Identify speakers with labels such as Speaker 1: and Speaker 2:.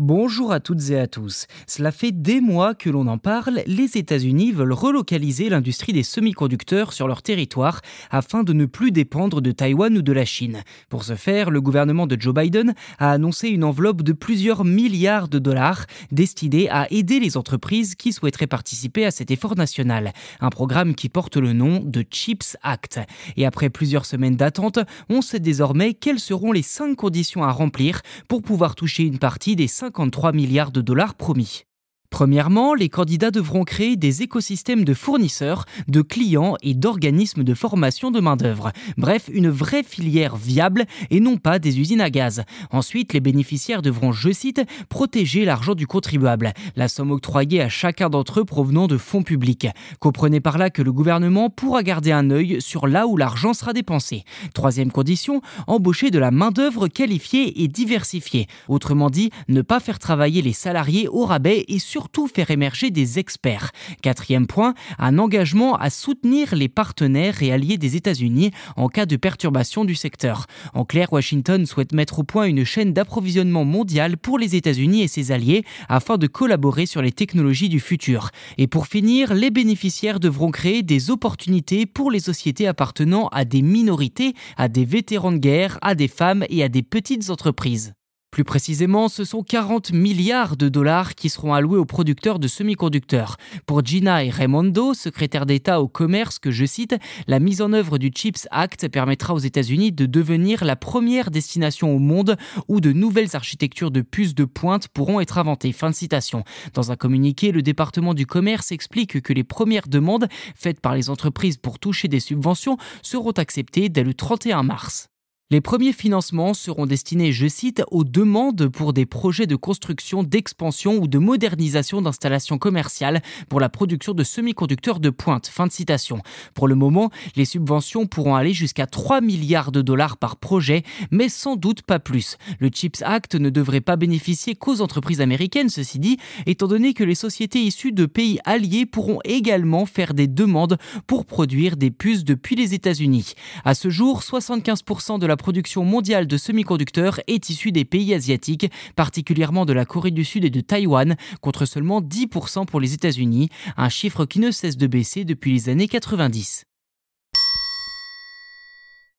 Speaker 1: Bonjour à toutes et à tous. Cela fait des mois que l'on en parle, les États-Unis veulent relocaliser l'industrie des semi-conducteurs sur leur territoire afin de ne plus dépendre de Taïwan ou de la Chine. Pour ce faire, le gouvernement de Joe Biden a annoncé une enveloppe de plusieurs milliards de dollars destinée à aider les entreprises qui souhaiteraient participer à cet effort national. Un programme qui porte le nom de CHIPS Act. Et après plusieurs semaines d'attente, on sait désormais quelles seront les cinq conditions à remplir pour pouvoir toucher une partie des 5 53 milliards de dollars promis. Premièrement, les candidats devront créer des écosystèmes de fournisseurs, de clients et d'organismes de formation de main-d'œuvre. Bref, une vraie filière viable et non pas des usines à gaz. Ensuite, les bénéficiaires devront, je cite, protéger l'argent du contribuable, la somme octroyée à chacun d'entre eux provenant de fonds publics. Comprenez par là que le gouvernement pourra garder un œil sur là où l'argent sera dépensé. Troisième condition, embaucher de la main-d'œuvre qualifiée et diversifiée. Autrement dit, ne pas faire travailler les salariés au rabais et sur surtout faire émerger des experts. Quatrième point, un engagement à soutenir les partenaires et alliés des États-Unis en cas de perturbation du secteur. En clair, Washington souhaite mettre au point une chaîne d'approvisionnement mondiale pour les États-Unis et ses alliés afin de collaborer sur les technologies du futur. Et pour finir, les bénéficiaires devront créer des opportunités pour les sociétés appartenant à des minorités, à des vétérans de guerre, à des femmes et à des petites entreprises. Plus précisément, ce sont 40 milliards de dollars qui seront alloués aux producteurs de semi-conducteurs. Pour Gina et Raimondo, secrétaire d'État au commerce, que je cite, la mise en œuvre du CHIPS Act permettra aux États-Unis de devenir la première destination au monde où de nouvelles architectures de puces de pointe pourront être inventées. Fin de citation. Dans un communiqué, le département du commerce explique que les premières demandes faites par les entreprises pour toucher des subventions seront acceptées dès le 31 mars. Les premiers financements seront destinés, je cite, aux demandes pour des projets de construction, d'expansion ou de modernisation d'installations commerciales pour la production de semi-conducteurs de pointe. Fin de citation. Pour le moment, les subventions pourront aller jusqu'à 3 milliards de dollars par projet, mais sans doute pas plus. Le CHIPS Act ne devrait pas bénéficier qu'aux entreprises américaines, ceci dit, étant donné que les sociétés issues de pays alliés pourront également faire des demandes pour produire des puces depuis les États-Unis. À ce jour, 75% de la production mondiale de semi-conducteurs est issue des pays asiatiques, particulièrement de la Corée du Sud et de Taïwan, contre seulement 10% pour les États-Unis, un chiffre qui ne cesse de baisser depuis les années 90.